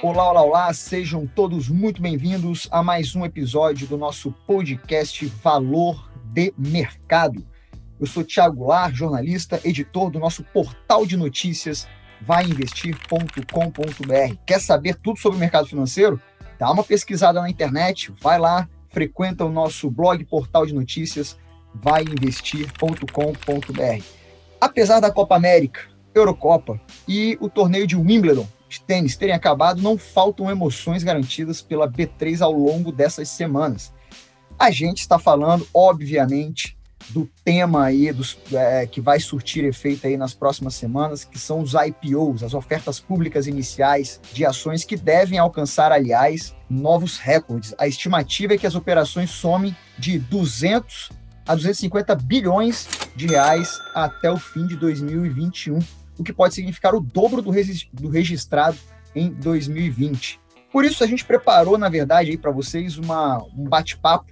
Olá, olá, olá, sejam todos muito bem-vindos a mais um episódio do nosso podcast Valor de Mercado. Eu sou Thiago Lar, jornalista, editor do nosso portal de notícias vaiinvestir.com.br. Quer saber tudo sobre o mercado financeiro? Dá uma pesquisada na internet, vai lá, frequenta o nosso blog portal de notícias vaiinvestir.com.br. Apesar da Copa América, Eurocopa e o torneio de Wimbledon de tênis terem acabado, não faltam emoções garantidas pela B3 ao longo dessas semanas. A gente está falando, obviamente, do tema aí dos, é, que vai surtir efeito aí nas próximas semanas, que são os IPOs, as ofertas públicas iniciais de ações que devem alcançar, aliás, novos recordes. A estimativa é que as operações somem de 200 a 250 bilhões de reais até o fim de 2021 o que pode significar o dobro do, do registrado em 2020. Por isso, a gente preparou, na verdade, para vocês uma, um bate-papo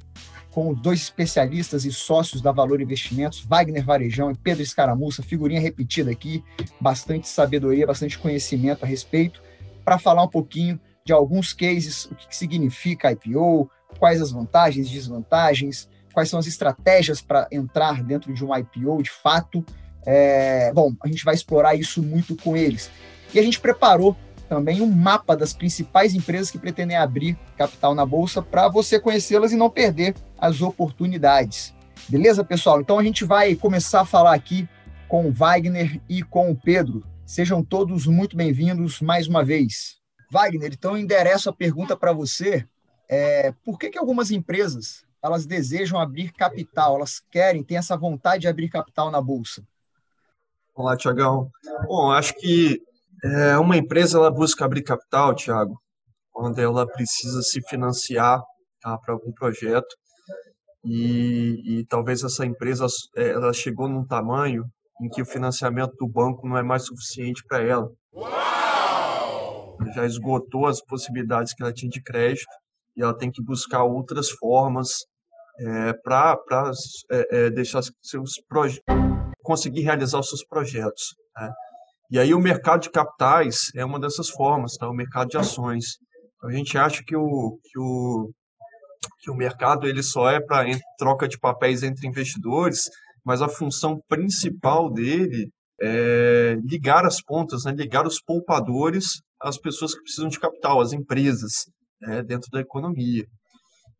com dois especialistas e sócios da Valor Investimentos, Wagner Varejão e Pedro Escaramuça, figurinha repetida aqui, bastante sabedoria, bastante conhecimento a respeito, para falar um pouquinho de alguns cases, o que significa IPO, quais as vantagens e desvantagens, quais são as estratégias para entrar dentro de um IPO de fato, é, bom, a gente vai explorar isso muito com eles. E a gente preparou também um mapa das principais empresas que pretendem abrir capital na bolsa para você conhecê-las e não perder as oportunidades. Beleza, pessoal? Então a gente vai começar a falar aqui com o Wagner e com o Pedro. Sejam todos muito bem-vindos mais uma vez. Wagner, então endereço a pergunta para você. É, por que, que algumas empresas elas desejam abrir capital, elas querem, têm essa vontade de abrir capital na bolsa? Olá, Tiagão. Bom, acho que é, uma empresa ela busca abrir capital, Tiago, quando ela precisa se financiar tá, para algum projeto e, e, talvez essa empresa é, ela chegou num tamanho em que o financiamento do banco não é mais suficiente para ela. Uau! Já esgotou as possibilidades que ela tinha de crédito e ela tem que buscar outras formas é, para é, é, deixar seus projetos conseguir realizar os seus projetos. Né? E aí o mercado de capitais é uma dessas formas, tá? o mercado de ações. A gente acha que o, que o, que o mercado ele só é para troca de papéis entre investidores, mas a função principal dele é ligar as pontas, né? ligar os poupadores às pessoas que precisam de capital, às empresas né? dentro da economia.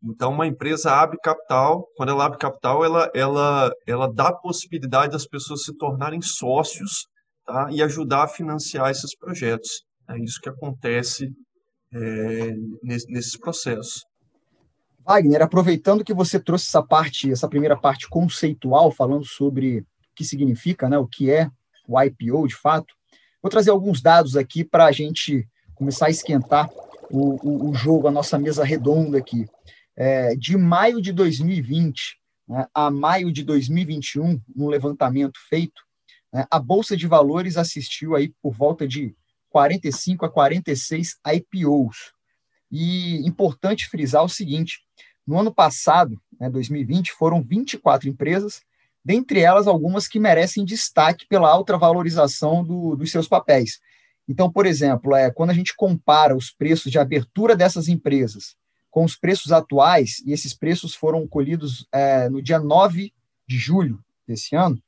Então, uma empresa abre capital, quando ela abre capital, ela, ela, ela dá a possibilidade das pessoas se tornarem sócios tá? e ajudar a financiar esses projetos. É isso que acontece é, nesse, nesses processos. Wagner, aproveitando que você trouxe essa parte, essa primeira parte conceitual, falando sobre o que significa, né, o que é o IPO de fato, vou trazer alguns dados aqui para a gente começar a esquentar o, o, o jogo, a nossa mesa redonda aqui é, de maio de 2020 né, a maio de 2021, no levantamento feito, né, a Bolsa de Valores assistiu aí por volta de 45 a 46 IPOs. E importante frisar o seguinte: no ano passado, né, 2020, foram 24 empresas, dentre elas algumas que merecem destaque pela alta valorização do, dos seus papéis. Então, por exemplo, é, quando a gente compara os preços de abertura dessas empresas com os preços atuais, e esses preços foram colhidos é, no dia 9 de julho desse ano,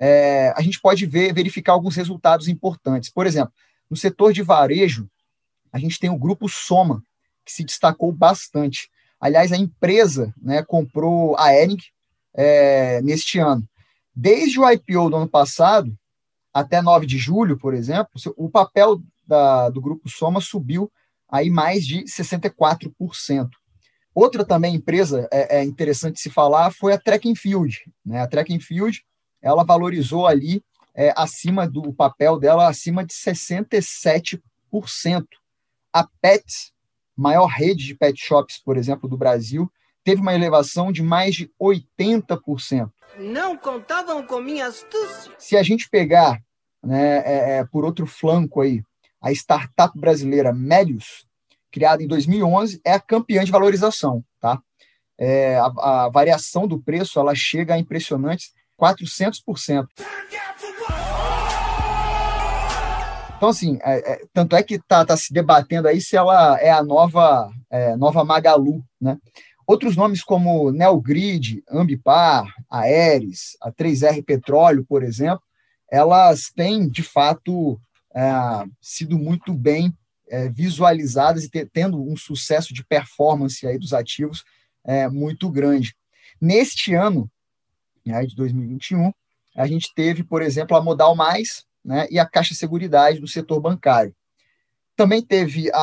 é, a gente pode ver, verificar alguns resultados importantes. Por exemplo, no setor de varejo, a gente tem o grupo Soma, que se destacou bastante. Aliás, a empresa né, comprou a Ering é, neste ano. Desde o IPO do ano passado, até 9 de julho, por exemplo, o papel da, do grupo Soma subiu aí mais de 64%. Outra também empresa é, é interessante se falar foi a Track and Field. Né? A Track and Field ela valorizou ali é, acima do papel dela acima de 67%. A Pets, maior rede de pet shops, por exemplo, do Brasil, teve uma elevação de mais de 80%. Não contavam com minha astúcia. Se a gente pegar, né, é, é, por outro flanco aí, a startup brasileira Melius, criada em 2011, é a campeã de valorização. Tá? É, a, a, variação do preço ela chega a impressionantes 400%. Então, assim, é, é, tanto é que está tá se debatendo aí se ela é a nova, é, nova Magalu, né? Outros nomes como Neogrid, Ambipar, Aeres, a 3R Petróleo, por exemplo, elas têm, de fato, sido muito bem é, visualizadas e te, tendo um sucesso de performance aí dos ativos é, muito grande. Neste ano, né, de 2021, a gente teve, por exemplo, a Modal Mais né, e a Caixa Seguridade do setor bancário. Também teve a,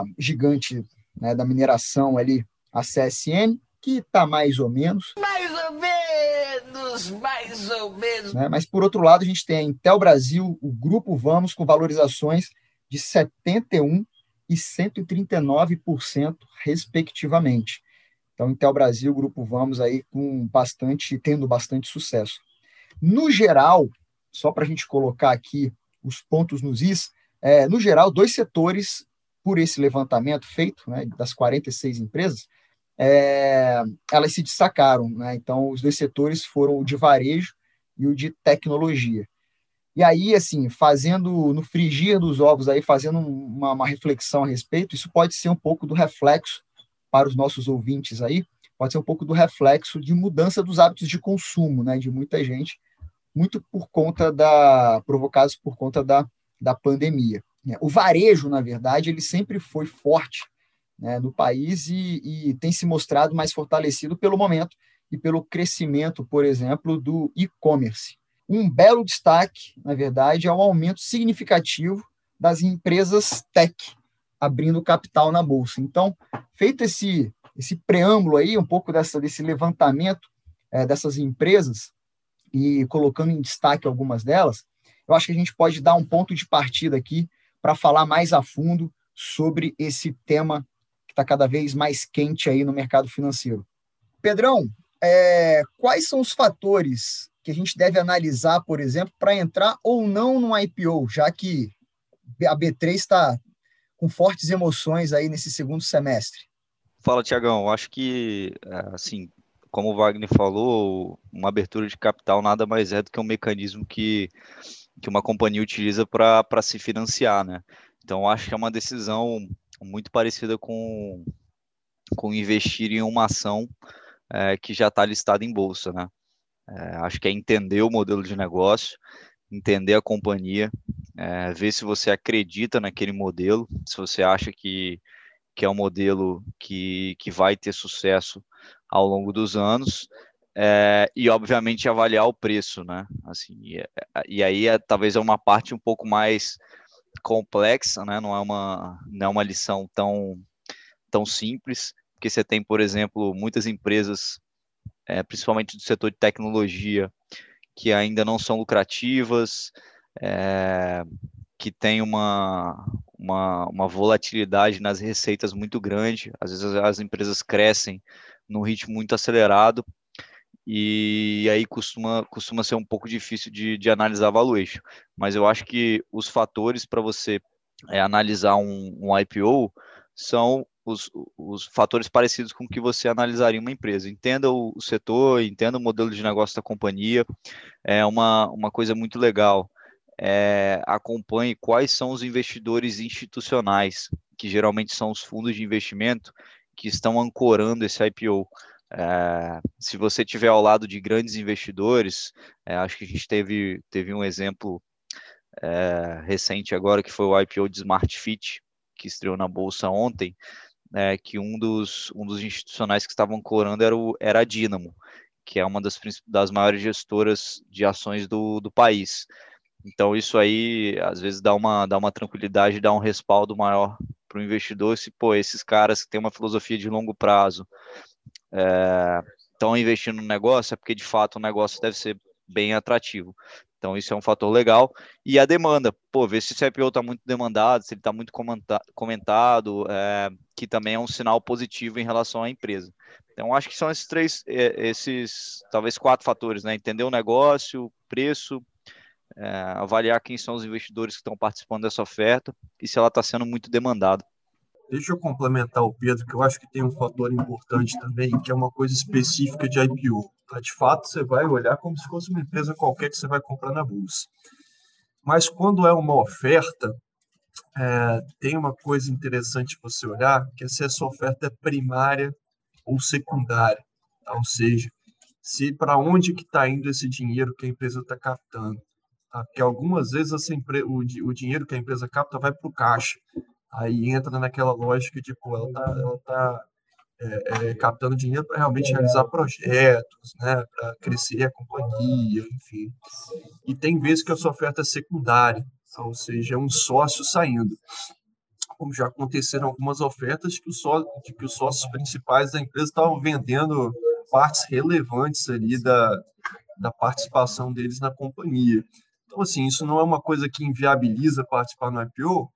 a gigante né, da mineração ali, a CSN, que está mais ou menos. Mais ou menos, mais ou menos. Né, mas, por outro lado, a gente tem a Intel Brasil, o Grupo Vamos, com valorizações de 71% e 139%, respectivamente. Então, Intel Brasil, Grupo Vamos aí com bastante, tendo bastante sucesso. No geral, só para a gente colocar aqui os pontos nos is, é, no geral, dois setores, por esse levantamento feito, né, das 46 empresas, é, elas se destacaram. Né? Então, os dois setores foram o de varejo e o de tecnologia. E aí, assim, fazendo no frigir dos ovos, aí, fazendo uma, uma reflexão a respeito, isso pode ser um pouco do reflexo para os nossos ouvintes aí, pode ser um pouco do reflexo de mudança dos hábitos de consumo, né, de muita gente, muito por conta da provocados por conta da, da pandemia. O varejo, na verdade, ele sempre foi forte né, no país e, e tem se mostrado mais fortalecido pelo momento e pelo crescimento, por exemplo, do e-commerce. Um belo destaque, na verdade, é o aumento significativo das empresas tech, abrindo capital na bolsa. Então, feito esse esse preâmbulo aí, um pouco dessa, desse levantamento é, dessas empresas e colocando em destaque algumas delas, eu acho que a gente pode dar um ponto de partida aqui para falar mais a fundo sobre esse tema está cada vez mais quente aí no mercado financeiro. Pedrão, é, quais são os fatores que a gente deve analisar, por exemplo, para entrar ou não no IPO, já que a B3 está com fortes emoções aí nesse segundo semestre? Fala, Tiagão. Acho que, é, assim, como o Wagner falou, uma abertura de capital nada mais é do que um mecanismo que, que uma companhia utiliza para se financiar, né? Então, acho que é uma decisão muito parecida com, com investir em uma ação é, que já está listada em bolsa, né? É, acho que é entender o modelo de negócio, entender a companhia, é, ver se você acredita naquele modelo, se você acha que, que é um modelo que, que vai ter sucesso ao longo dos anos, é, e obviamente avaliar o preço, né? Assim, e, e aí é, talvez é uma parte um pouco mais complexa, né? Não é uma, não é uma lição tão, tão simples, porque você tem, por exemplo, muitas empresas, é, principalmente do setor de tecnologia, que ainda não são lucrativas, é, que tem uma, uma, uma, volatilidade nas receitas muito grande. Às vezes as empresas crescem num ritmo muito acelerado e aí costuma, costuma ser um pouco difícil de, de analisar valuation. Mas eu acho que os fatores para você é, analisar um, um IPO são os, os fatores parecidos com que você analisaria uma empresa. Entenda o, o setor, entenda o modelo de negócio da companhia. É uma, uma coisa muito legal. É, acompanhe quais são os investidores institucionais, que geralmente são os fundos de investimento que estão ancorando esse IPO. É, se você tiver ao lado de grandes investidores, é, acho que a gente teve, teve um exemplo é, recente agora, que foi o IPO de Smart Fit, que estreou na Bolsa ontem, é, que um dos, um dos institucionais que estavam corando era, o, era a Dynamo, que é uma das, das maiores gestoras de ações do, do país. Então, isso aí, às vezes, dá uma, dá uma tranquilidade, dá um respaldo maior para o investidor. Se, pô, esses caras que têm uma filosofia de longo prazo estão é, investindo no negócio, é porque, de fato, o negócio deve ser bem atrativo. Então, isso é um fator legal. E a demanda, pô, ver se esse IPO está muito demandado, se ele está muito comentado, é, que também é um sinal positivo em relação à empresa. Então, acho que são esses três, é, esses, talvez quatro fatores, né? Entender o negócio, preço, é, avaliar quem são os investidores que estão participando dessa oferta e se ela está sendo muito demandada. Deixa eu complementar o Pedro, que eu acho que tem um fator importante também, que é uma coisa específica de IPO. Tá? De fato, você vai olhar como se fosse uma empresa qualquer que você vai comprar na bolsa. Mas quando é uma oferta, é, tem uma coisa interessante você olhar, que é se essa oferta é primária ou secundária. Tá? Ou seja, se para onde que está indo esse dinheiro que a empresa está captando. Tá? Porque algumas vezes essa o, o dinheiro que a empresa capta vai para o caixa. Aí entra naquela lógica de, pô, ela está ela tá, é, é, captando dinheiro para realmente realizar projetos, né, para crescer a companhia, enfim. E tem vezes que a sua oferta é secundária, ou seja, é um sócio saindo. Como já aconteceram algumas ofertas que, só, de que os sócios principais da empresa estavam vendendo partes relevantes ali da, da participação deles na companhia. Então, assim, isso não é uma coisa que inviabiliza participar no IPO,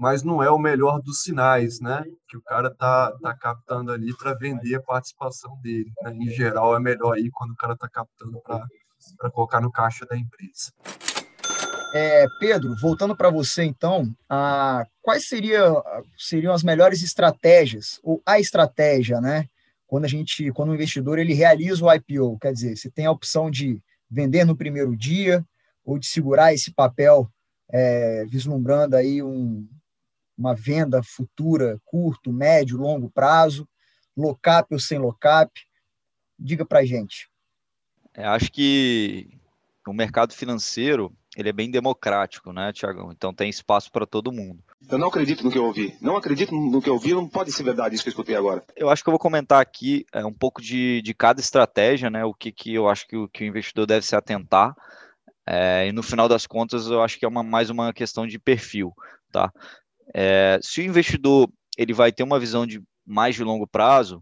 mas não é o melhor dos sinais, né? Que o cara tá, tá captando ali para vender a participação dele. Né? Em geral, é melhor aí quando o cara tá captando para colocar no caixa da empresa. É, Pedro, voltando para você então, a, quais seria, seriam as melhores estratégias ou a estratégia, né? Quando a gente, quando o investidor ele realiza o IPO, quer dizer, se tem a opção de vender no primeiro dia ou de segurar esse papel, é, vislumbrando aí um, uma venda futura, curto, médio, longo prazo, locap ou sem locap? Diga para gente. É, acho que o mercado financeiro ele é bem democrático, né, Tiagão? Então tem espaço para todo mundo. Eu não acredito no que eu ouvi. Não acredito no que eu ouvi, não pode ser verdade isso que eu escutei agora. Eu acho que eu vou comentar aqui é, um pouco de, de cada estratégia, né? O que, que eu acho que o, que o investidor deve se atentar. É, e no final das contas, eu acho que é uma, mais uma questão de perfil, tá? É, se o investidor ele vai ter uma visão de mais de longo prazo,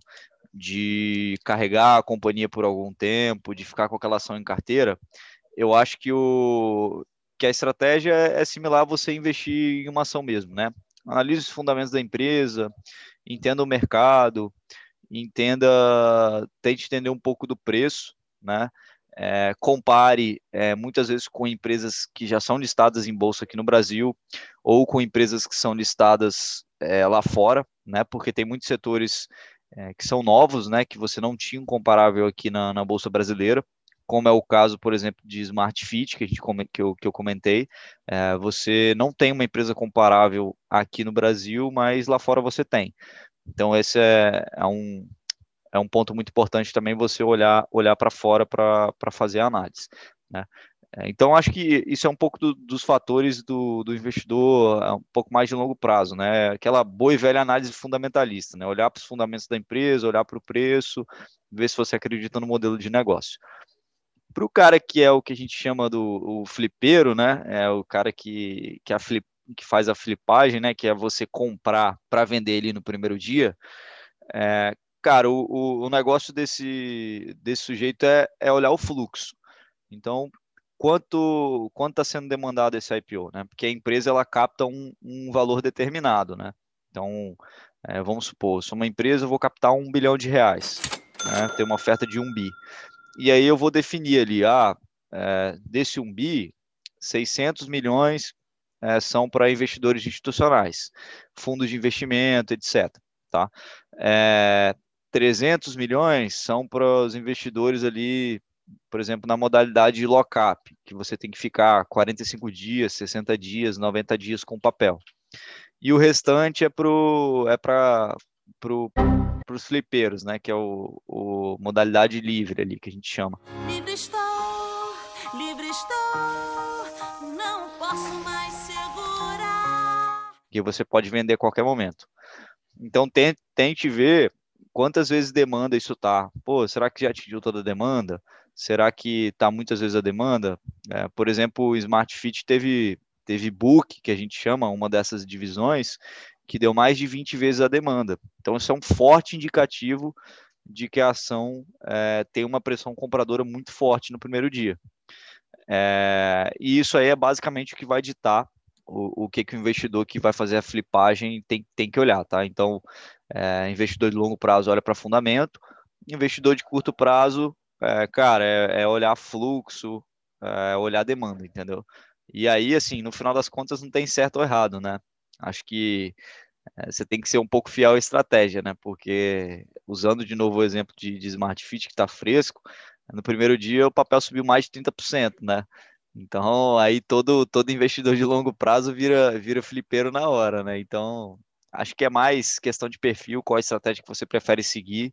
de carregar a companhia por algum tempo, de ficar com aquela ação em carteira, eu acho que, o, que a estratégia é, similar a você investir em uma ação mesmo, né? Analise os fundamentos da empresa, entenda o mercado, entenda, tente entender um pouco do preço, né? É, compare é, muitas vezes com empresas que já são listadas em bolsa aqui no Brasil ou com empresas que são listadas é, lá fora, né? Porque tem muitos setores é, que são novos, né? Que você não tinha um comparável aqui na, na bolsa brasileira como é o caso, por exemplo, de Smart Fit, que, a gente, que, eu, que eu comentei, é, você não tem uma empresa comparável aqui no Brasil, mas lá fora você tem. Então, esse é, é um, é um ponto muito importante também você olhar, olhar para fora para fazer a análise. Né? É, então, acho que isso é um pouco do, dos fatores do, do investidor, é um pouco mais de longo prazo, né? Aquela boa e velha análise fundamentalista, né? Olhar para os fundamentos da empresa, olhar para o preço, ver se você acredita no modelo de negócio. Para o cara que é o que a gente chama do o flipeiro, né? É o cara que, que, a flip, que faz a flipagem, né? Que é você comprar para vender ele no primeiro dia. É, cara, o, o negócio desse, desse sujeito é, é olhar o fluxo. Então, quanto está sendo demandado esse IPO, né? Porque a empresa ela capta um, um valor determinado, né? Então, é, vamos supor, sou uma empresa, eu vou captar um bilhão de reais, né? Tem uma oferta de um bi. E aí eu vou definir ali, ah, é, desse 1 bi, 600 milhões é, são para investidores institucionais, fundos de investimento, etc. Tá? É, 300 milhões são para os investidores ali, por exemplo, na modalidade de lock-up, que você tem que ficar 45 dias, 60 dias, 90 dias com papel. E o restante é para é para os flipeiros, né? Que é o, o, modalidade livre ali que a gente chama. Livre estou, livre estou, não posso mais segurar. Que você pode vender a qualquer momento. Então tente, tente ver quantas vezes demanda isso tá. Pô, será que já atingiu toda a demanda? Será que tá muitas vezes a demanda? É, por exemplo, o Smart Fit teve teve book, que a gente chama, uma dessas divisões, que deu mais de 20 vezes a demanda. Então, isso é um forte indicativo de que a ação é, tem uma pressão compradora muito forte no primeiro dia. É, e isso aí é basicamente o que vai ditar o, o que, que o investidor que vai fazer a flipagem tem, tem que olhar, tá? Então, é, investidor de longo prazo olha para fundamento, investidor de curto prazo, é, cara, é, é, olhar fluxo, é olhar demanda, entendeu? E aí, assim, no final das contas, não tem certo ou errado, né? Acho que é, você tem que ser um pouco fiel à estratégia, né? Porque, usando de novo o exemplo de, de Smart Fit, que está fresco, no primeiro dia o papel subiu mais de 30%, né? Então, aí todo, todo investidor de longo prazo vira, vira flipeiro na hora, né? Então, acho que é mais questão de perfil, qual a estratégia que você prefere seguir.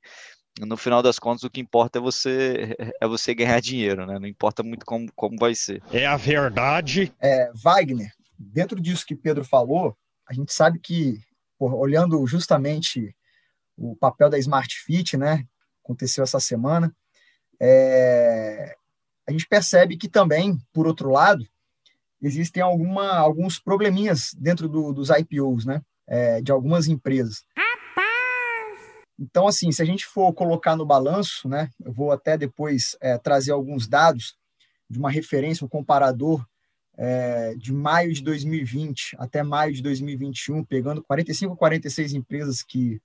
No final das contas, o que importa é você é você ganhar dinheiro, né? Não importa muito como, como vai ser. É a verdade. É, Wagner, dentro disso que Pedro falou, a gente sabe que, olhando justamente o papel da Smart Fit, né? Aconteceu essa semana. É, a gente percebe que também, por outro lado, existem alguma, alguns probleminhas dentro do, dos IPOs, né? É, de algumas empresas. Então, assim, se a gente for colocar no balanço, né? Eu vou até depois é, trazer alguns dados de uma referência, um comparador é, de maio de 2020 até maio de 2021, pegando 45 46 empresas que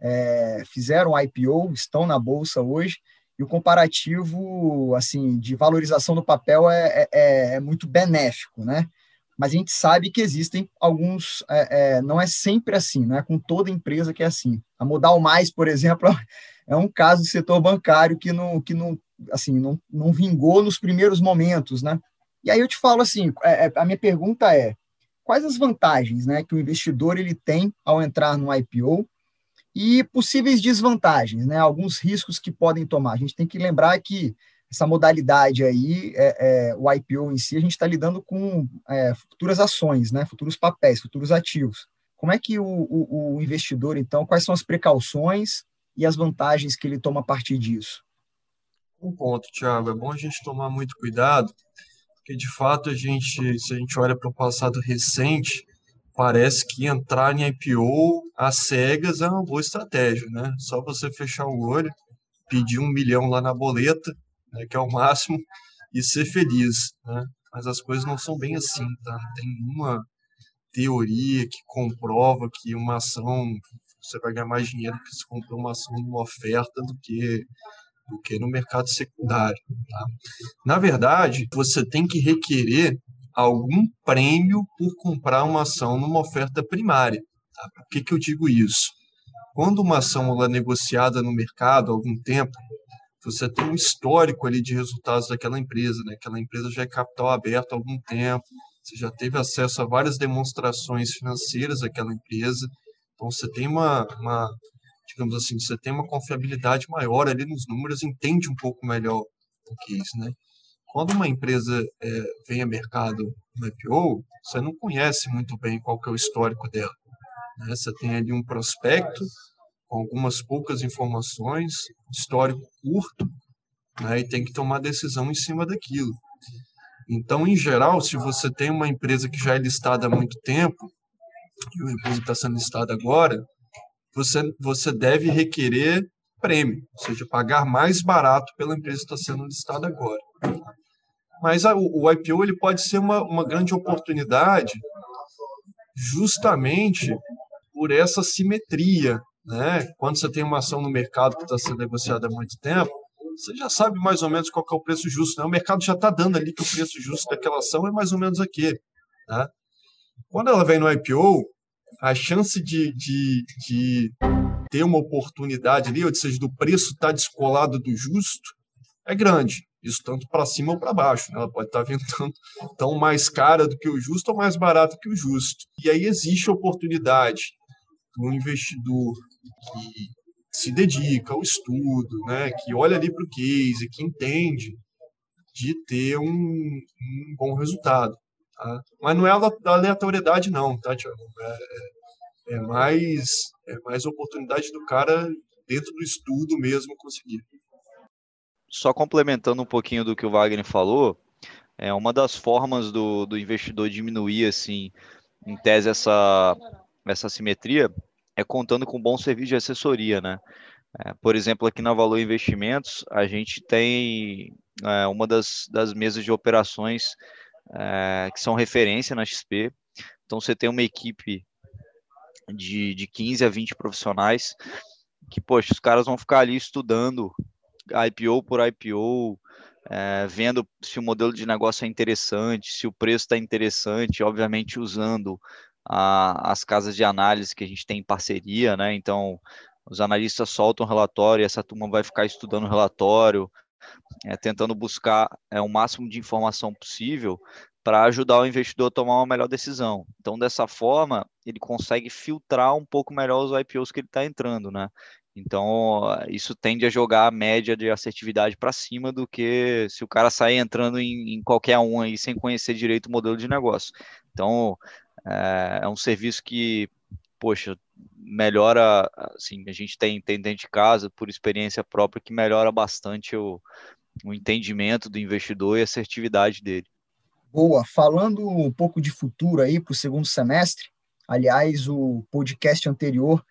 é, fizeram IPO, estão na bolsa hoje, e o comparativo assim de valorização do papel é, é, é muito benéfico, né? Mas a gente sabe que existem alguns, é, é, não é sempre assim, não é com toda empresa que é assim. A Modal Mais, por exemplo, é um caso do setor bancário que não, que não, assim, não, não vingou nos primeiros momentos, né? E aí eu te falo assim, é, é, a minha pergunta é, quais as vantagens, né, que o investidor ele tem ao entrar no IPO e possíveis desvantagens, né? Alguns riscos que podem tomar. A gente tem que lembrar que essa modalidade aí, é, é, o IPO em si, a gente está lidando com é, futuras ações, né? Futuros papéis, futuros ativos. Como é que o, o, o, investidor, então, quais são as precauções e as vantagens que ele toma a partir disso? Um ponto, Thiago, é bom a gente tomar muito cuidado, porque de fato a gente, se a gente olha para o passado recente, parece que entrar em IPO às cegas é uma boa estratégia, né? Só você fechar o olho, pedir um milhão lá na boleta, né, que é o máximo, e ser feliz, né? Mas as coisas não são bem assim, tá? Tem uma teoria que comprova que uma ação você vai ganhar mais dinheiro que se comprar uma ação numa oferta do que do que no mercado secundário. Tá? Na verdade, você tem que requerer algum prêmio por comprar uma ação numa oferta primária. Tá? Por que, que eu digo isso? Quando uma ação é negociada no mercado há algum tempo, você tem um histórico ali de resultados daquela empresa, né? Aquela empresa já é capital aberto há algum tempo, você já teve acesso a várias demonstrações financeiras daquela empresa, então você tem uma, uma digamos assim, você tem uma confiabilidade maior ali nos números, entende um pouco melhor o que é isso, né? Quando uma empresa é, vem a mercado no IPO, você não conhece muito bem qual que é o histórico dela. Né? Você tem ali um prospecto com algumas poucas informações, histórico curto, né? e tem que tomar decisão em cima daquilo. Então, em geral, se você tem uma empresa que já é listada há muito tempo, e uma empresa está sendo listada agora, você, você deve requerer prêmio, ou seja, pagar mais barato pela empresa que está sendo listada agora. Mas a, o, IPO ele pode ser uma, uma grande oportunidade justamente por essa simetria. Né? Quando você tem uma ação no mercado que está sendo negociada há muito tempo, você já sabe mais ou menos qual é o preço justo. Né? O mercado já está dando ali que o preço justo daquela ação é mais ou menos aquele. Né? Quando ela vem no IPO, a chance de, de, de ter uma oportunidade ali, ou seja, do preço estar tá descolado do justo, é grande. Isso tanto para cima ou para baixo. Né? Ela pode estar vindo tanto, tão mais cara do que o justo ou mais barato que o justo. E aí existe a oportunidade do investidor que se dedica ao estudo, né? que olha ali para o case, que entende de ter um, um bom resultado. Tá? Mas não é da aleatoriedade, não, tá, Tiago? É, é, mais, é mais oportunidade do cara, dentro do estudo mesmo, conseguir só complementando um pouquinho do que o Wagner falou, é uma das formas do, do investidor diminuir, assim, em tese, essa, essa simetria é contando com um bom serviço de assessoria, né? É, por exemplo, aqui na Valor Investimentos, a gente tem é, uma das, das mesas de operações é, que são referência na XP. Então, você tem uma equipe de, de 15 a 20 profissionais que, poxa, os caras vão ficar ali estudando IPO por IPO, é, vendo se o modelo de negócio é interessante, se o preço está interessante, obviamente usando a, as casas de análise que a gente tem em parceria, né? Então, os analistas soltam o relatório e essa turma vai ficar estudando o relatório, é, tentando buscar é, o máximo de informação possível para ajudar o investidor a tomar uma melhor decisão. Então, dessa forma, ele consegue filtrar um pouco melhor os IPOs que ele está entrando, né? Então, isso tende a jogar a média de assertividade para cima do que se o cara sair entrando em, em, qualquer um aí sem conhecer direito o modelo de negócio. Então, é, é um serviço que, poxa, melhora, assim, a gente tem, tem dentro de casa, por experiência própria, que melhora bastante o, o entendimento do investidor e a assertividade dele. Boa. Falando um pouco de futuro aí para o segundo semestre, aliás, o podcast anterior,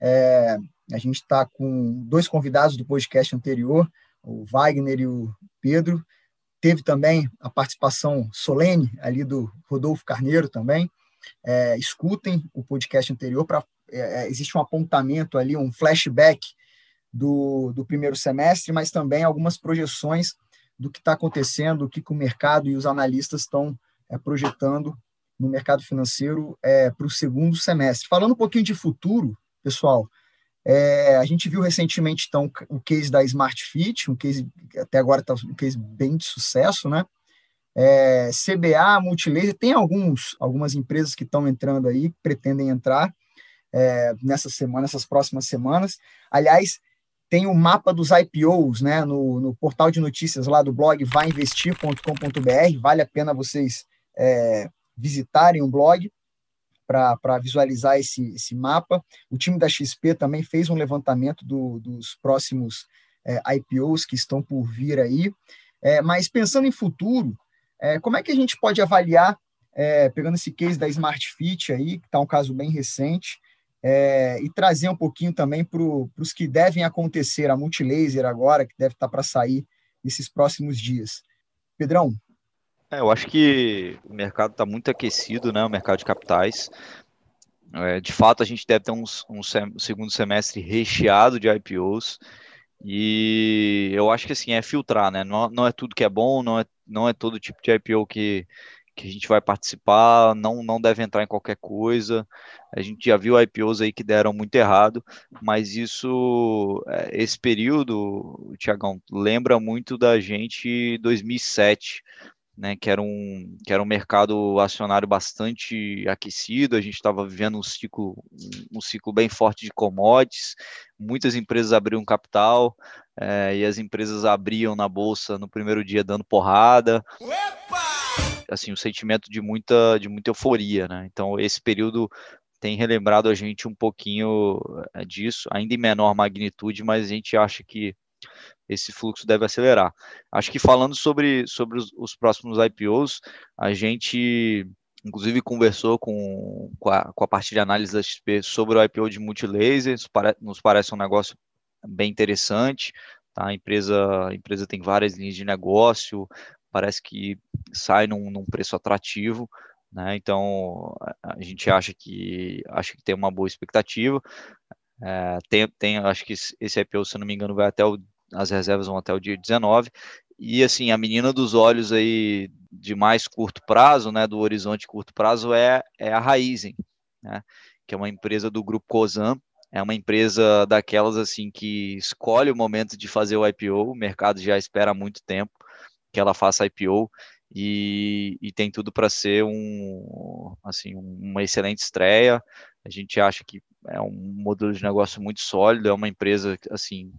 é, a gente está com dois convidados do podcast anterior, o Wagner e o Pedro. Teve também a participação solene ali do Rodolfo Carneiro também. É, escutem o podcast anterior para é, é, existe um apontamento ali, um flashback do, do primeiro semestre, mas também algumas projeções do que está acontecendo, o que, que, o mercado e os analistas estão é, projetando no mercado financeiro é, para o segundo semestre. Falando um pouquinho de futuro, pessoal, é, a gente viu recentemente então o case da Smart Fit, um case até agora está um case bem de sucesso, né? É, CBA, Multilaser, tem alguns, algumas empresas que estão entrando aí, que pretendem entrar é, nessa semana, nessas próximas semanas. Aliás, tem o mapa dos IPOs né, no, no portal de notícias lá do blog vainvestir.com.br. Vale a pena vocês é, visitarem o blog para visualizar esse, esse mapa. O time da XP também fez um levantamento do, dos próximos é, IPOs que estão por vir aí. É, mas pensando em futuro, é, como é que a gente pode avaliar, é, pegando esse case da Smart Fit aí, que está um caso bem recente, é, e trazer um pouquinho também para os que devem acontecer, a Multilaser agora, que deve estar tá para sair nesses próximos dias. Pedrão. É, eu acho que o mercado está muito aquecido, né? O mercado de capitais. É, de fato, a gente deve ter um, um segundo semestre recheado de IPOs. E eu acho que assim é filtrar, né? Não, não é tudo que é bom, não é, não é todo tipo de IPO que, que a gente vai participar, não, não deve entrar em qualquer coisa. A gente já viu IPOs aí que deram muito errado, mas isso, é, esse período, Tiagão, lembra muito da gente 2007, né, que era um que era um mercado acionário bastante aquecido, a gente estava vivendo um ciclo um ciclo bem forte de commodities, muitas empresas abriam capital é, e as empresas abriam na bolsa no primeiro dia dando porrada. Opa! assim, um sentimento de muita, de muita euforia, né? Então, esse período tem relembrado a gente um pouquinho eh, disso, ainda em menor magnitude, mas a gente acha que esse fluxo deve acelerar. Acho que falando sobre, sobre os, os próximos IPOs, a gente inclusive conversou com, com, a, com a parte de análise da XP sobre o IPO de Multilaser, nos, pare, nos parece um negócio bem interessante, tá? a, empresa, a empresa tem várias linhas de negócio, parece que sai num, num preço atrativo, né? Então a gente acha que acha que tem uma boa expectativa. É, tem, tem, acho que esse IPO, se não me engano, vai até o, as reservas vão até o dia 19. E assim, a menina dos olhos aí de mais curto prazo, né, do horizonte curto prazo é, é a Raizen, né, que é uma empresa do grupo Cosan, é uma empresa daquelas assim que escolhe o momento de fazer o IPO, o mercado já espera há muito tempo que ela faça IPO e, e tem tudo para ser um, assim, uma excelente estreia. A gente acha que é um modelo de negócio muito sólido, é uma empresa assim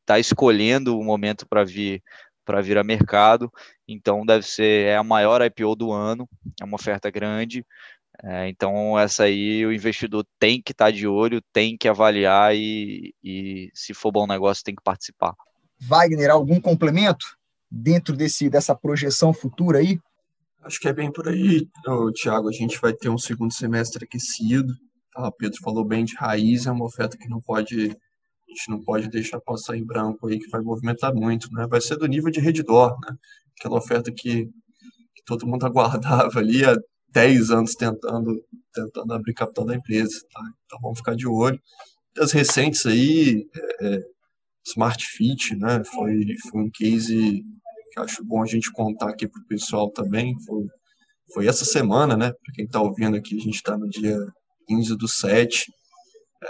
está escolhendo o momento para vir para vir a mercado, então deve ser é a maior IPO do ano, é uma oferta grande, é, então essa aí o investidor tem que estar tá de olho, tem que avaliar e, e se for bom negócio tem que participar. Wagner, algum complemento? dentro desse, dessa projeção futura aí? Acho que é bem por aí, Tiago. A gente vai ter um segundo semestre aquecido. O Pedro falou bem de raiz, é uma oferta que não pode, a gente não pode deixar passar em branco aí, que vai movimentar muito. Né? Vai ser do nível de Redditor, né? aquela oferta que, que todo mundo aguardava ali há 10 anos tentando, tentando abrir capital da empresa. Tá? Então vamos ficar de olho. Das recentes aí, é, é Smart Fit, né? Foi, foi um case que acho bom a gente contar aqui para o pessoal também. Foi, foi essa semana, né? Para quem está ouvindo aqui, a gente está no dia 15 do 7.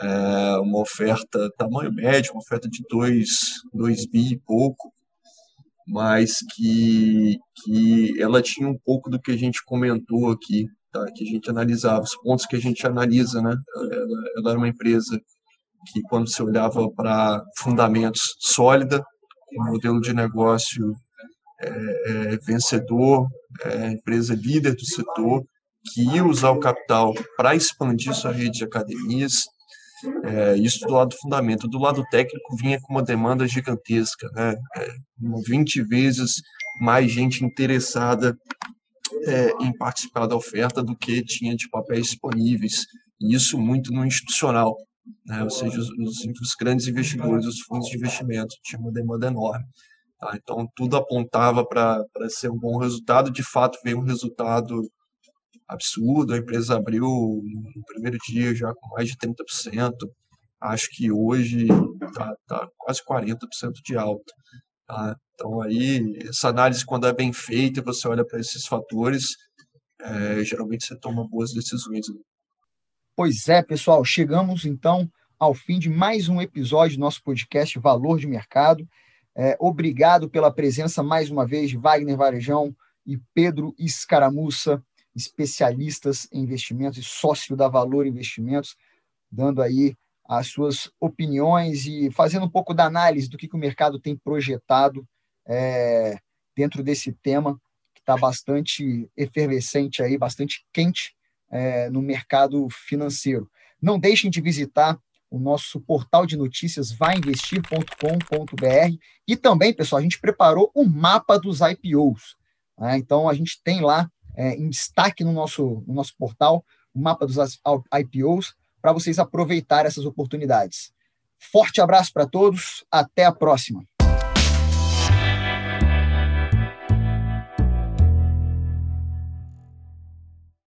É uma oferta tamanho médio, uma oferta de 2, 2 bi e pouco. mas que, que ela tinha um pouco do que a gente comentou aqui, tá? que a gente analisava, os pontos que a gente analisa. Né? Ela, ela era uma empresa que, quando você olhava para fundamentos sólida, um modelo de negócio é, é, vencedor, é, empresa líder do setor, que ia usar o capital para expandir sua rede de academias, é, isso do lado do fundamento. Do lado técnico, vinha com uma demanda gigantesca, né? É, 20 vezes mais gente interessada é, em participar da oferta do que tinha de papéis disponíveis. E isso muito no institucional, né? ou seja, os, os, grandes investidores, os fundos de investimento, tinha uma demanda enorme. Tá? Então, tudo apontava para ser um bom resultado. De fato, veio um resultado absurdo. A empresa abriu no primeiro dia já com mais de 30%. Acho que hoje está tá quase 40% de alta. Tá? Então, aí, essa análise, quando é bem feita, você olha para esses fatores, é, geralmente você toma boas decisões. Pois é, pessoal, chegamos então ao fim de mais um episódio do nosso podcast Valor de Mercado. É, obrigado pela presença mais uma vez de Wagner Varejão e Pedro Escaramuça especialistas em investimentos e sócio da Valor Investimentos, dando aí as suas opiniões e fazendo um pouco da análise do que, que o mercado tem projetado é, dentro desse tema que está bastante efervescente aí, bastante quente é, no mercado financeiro. Não deixem de visitar o nosso portal de notícias vainvestir.com.br e também, pessoal, a gente preparou o um mapa dos IPOs. Né? Então, a gente tem lá é, em destaque no nosso, no nosso portal, o mapa dos IPOs, para vocês aproveitarem essas oportunidades. Forte abraço para todos, até a próxima.